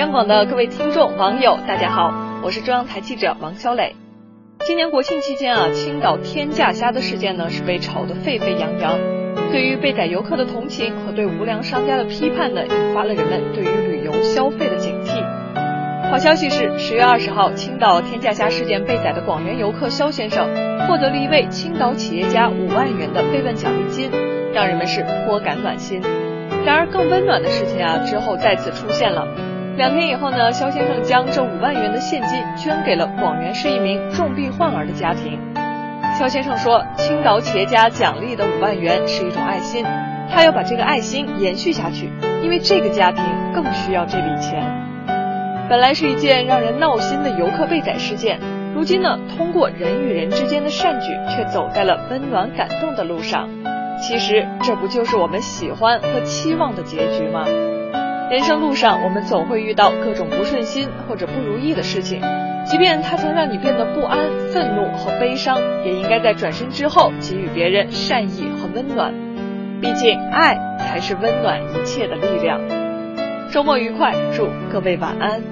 央广的各位听众、网友，大家好，我是中央台记者王小磊。今年国庆期间啊，青岛天价虾的事件呢是被炒得沸沸扬扬。对于被宰游客的同情和对无良商家的批判呢，引发了人们对于旅游消费的警惕。好消息是，十月二十号，青岛天价虾事件被宰的广元游客肖先生获得了一位青岛企业家五万元的慰问奖励金，让人们是颇感暖心。然而，更温暖的事情啊，之后再次出现了。两天以后呢，肖先生将这五万元的现金捐给了广元市一名重病患儿的家庭。肖先生说：“青岛企业家奖励的五万元是一种爱心，他要把这个爱心延续下去，因为这个家庭更需要这笔钱。”本来是一件让人闹心的游客被宰事件，如今呢，通过人与人之间的善举，却走在了温暖感动的路上。其实，这不就是我们喜欢和期望的结局吗？人生路上，我们总会遇到各种不顺心或者不如意的事情，即便它曾让你变得不安、愤怒和悲伤，也应该在转身之后给予别人善意和温暖。毕竟，爱才是温暖一切的力量。周末愉快，祝各位晚安。